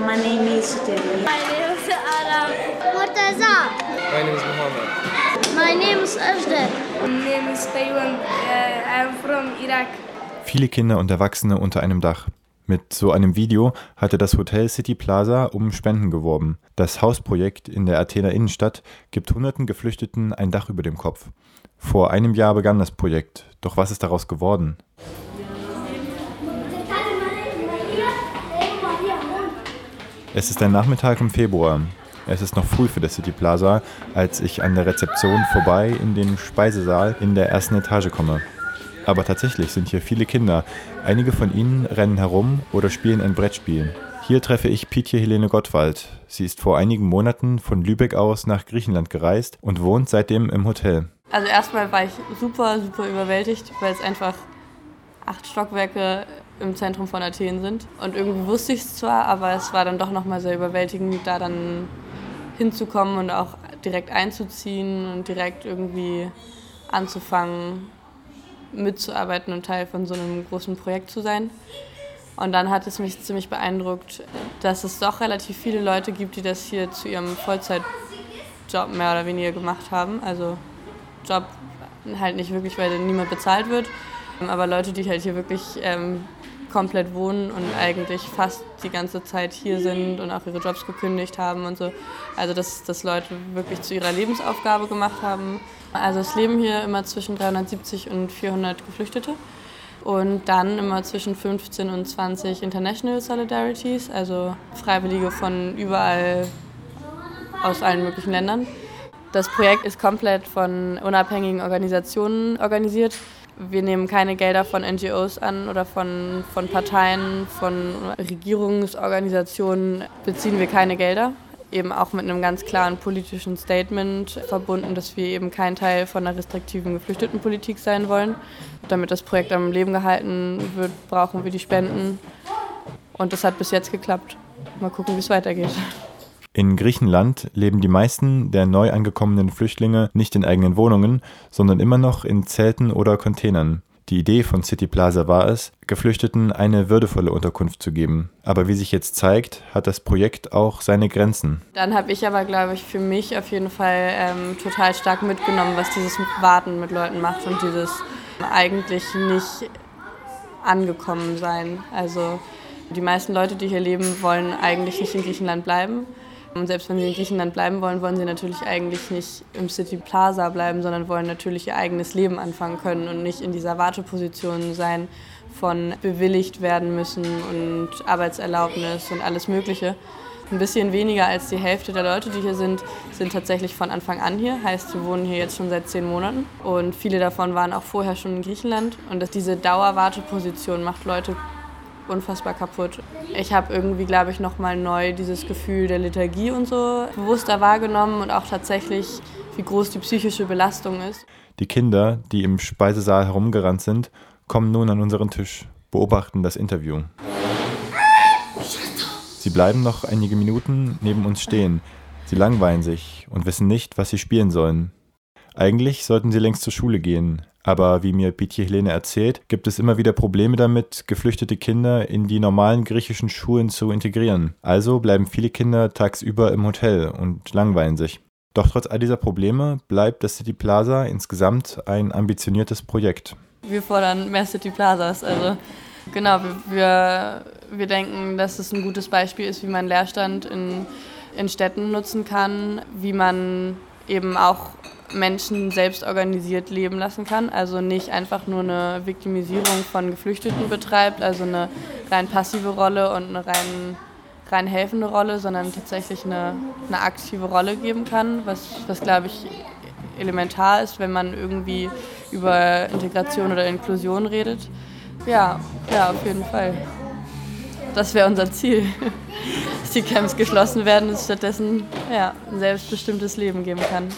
My name is Devi. My name is Aram. Murtaza. My name is Muhammad. My name is Ajder. My name is Taiwan. Uh, I'm from Iraq. Viele Kinder und Erwachsene unter einem Dach. Mit so einem Video hatte das Hotel City Plaza um Spenden geworben. Das Hausprojekt in der Athener Innenstadt gibt hunderten Geflüchteten ein Dach über dem Kopf. Vor einem Jahr begann das Projekt. Doch was ist daraus geworden? Es ist ein Nachmittag im Februar. Es ist noch früh für das City Plaza, als ich an der Rezeption vorbei in den Speisesaal in der ersten Etage komme. Aber tatsächlich sind hier viele Kinder. Einige von ihnen rennen herum oder spielen ein Brettspiel. Hier treffe ich Pietje Helene Gottwald. Sie ist vor einigen Monaten von Lübeck aus nach Griechenland gereist und wohnt seitdem im Hotel. Also erstmal war ich super, super überwältigt, weil es einfach acht Stockwerke im Zentrum von Athen sind. Und irgendwie wusste ich es zwar, aber es war dann doch nochmal sehr überwältigend, da dann hinzukommen und auch direkt einzuziehen und direkt irgendwie anzufangen, mitzuarbeiten und Teil von so einem großen Projekt zu sein. Und dann hat es mich ziemlich beeindruckt, dass es doch relativ viele Leute gibt, die das hier zu ihrem Vollzeitjob mehr oder weniger gemacht haben. Also Job halt nicht wirklich, weil niemand bezahlt wird, aber Leute, die halt hier wirklich ähm, komplett wohnen und eigentlich fast die ganze Zeit hier sind und auch ihre Jobs gekündigt haben und so. Also dass das Leute wirklich zu ihrer Lebensaufgabe gemacht haben. Also es leben hier immer zwischen 370 und 400 Geflüchtete und dann immer zwischen 15 und 20 International Solidarities, also Freiwillige von überall aus allen möglichen Ländern. Das Projekt ist komplett von unabhängigen Organisationen organisiert. Wir nehmen keine Gelder von NGOs an oder von, von Parteien, von Regierungsorganisationen beziehen wir keine Gelder. Eben auch mit einem ganz klaren politischen Statement verbunden, dass wir eben kein Teil von einer restriktiven Geflüchtetenpolitik sein wollen. Damit das Projekt am Leben gehalten wird, brauchen wir die Spenden. Und das hat bis jetzt geklappt. Mal gucken, wie es weitergeht. In Griechenland leben die meisten der neu angekommenen Flüchtlinge nicht in eigenen Wohnungen, sondern immer noch in Zelten oder Containern. Die Idee von City Plaza war es, Geflüchteten eine würdevolle Unterkunft zu geben. Aber wie sich jetzt zeigt, hat das Projekt auch seine Grenzen. Dann habe ich aber, glaube ich, für mich auf jeden Fall ähm, total stark mitgenommen, was dieses Warten mit Leuten macht und dieses eigentlich nicht angekommen sein. Also die meisten Leute, die hier leben, wollen eigentlich nicht in Griechenland bleiben. Und selbst wenn sie in Griechenland bleiben wollen, wollen sie natürlich eigentlich nicht im City Plaza bleiben, sondern wollen natürlich ihr eigenes Leben anfangen können und nicht in dieser Warteposition sein von bewilligt werden müssen und Arbeitserlaubnis und alles Mögliche. Ein bisschen weniger als die Hälfte der Leute, die hier sind, sind tatsächlich von Anfang an hier. Heißt, sie wohnen hier jetzt schon seit zehn Monaten. Und viele davon waren auch vorher schon in Griechenland. Und diese Dauerwarteposition macht Leute unfassbar kaputt. Ich habe irgendwie, glaube ich, nochmal neu dieses Gefühl der Lethargie und so bewusster wahrgenommen und auch tatsächlich, wie groß die psychische Belastung ist. Die Kinder, die im Speisesaal herumgerannt sind, kommen nun an unseren Tisch, beobachten das Interview. Sie bleiben noch einige Minuten neben uns stehen. Sie langweilen sich und wissen nicht, was sie spielen sollen. Eigentlich sollten sie längst zur Schule gehen, aber wie mir Pietje Helene erzählt, gibt es immer wieder Probleme damit, geflüchtete Kinder in die normalen griechischen Schulen zu integrieren. Also bleiben viele Kinder tagsüber im Hotel und langweilen sich. Doch trotz all dieser Probleme bleibt das City Plaza insgesamt ein ambitioniertes Projekt. Wir fordern mehr City Plazas. Also genau, wir, wir denken, dass es ein gutes Beispiel ist, wie man Leerstand in, in Städten nutzen kann, wie man eben auch Menschen selbst organisiert leben lassen kann. Also nicht einfach nur eine Viktimisierung von Geflüchteten betreibt, also eine rein passive Rolle und eine rein, rein helfende Rolle, sondern tatsächlich eine, eine aktive Rolle geben kann, was, was glaube ich elementar ist, wenn man irgendwie über Integration oder Inklusion redet. Ja, ja, auf jeden Fall. Das wäre unser Ziel. Dass die Camps geschlossen werden und es stattdessen ja, ein selbstbestimmtes Leben geben kann.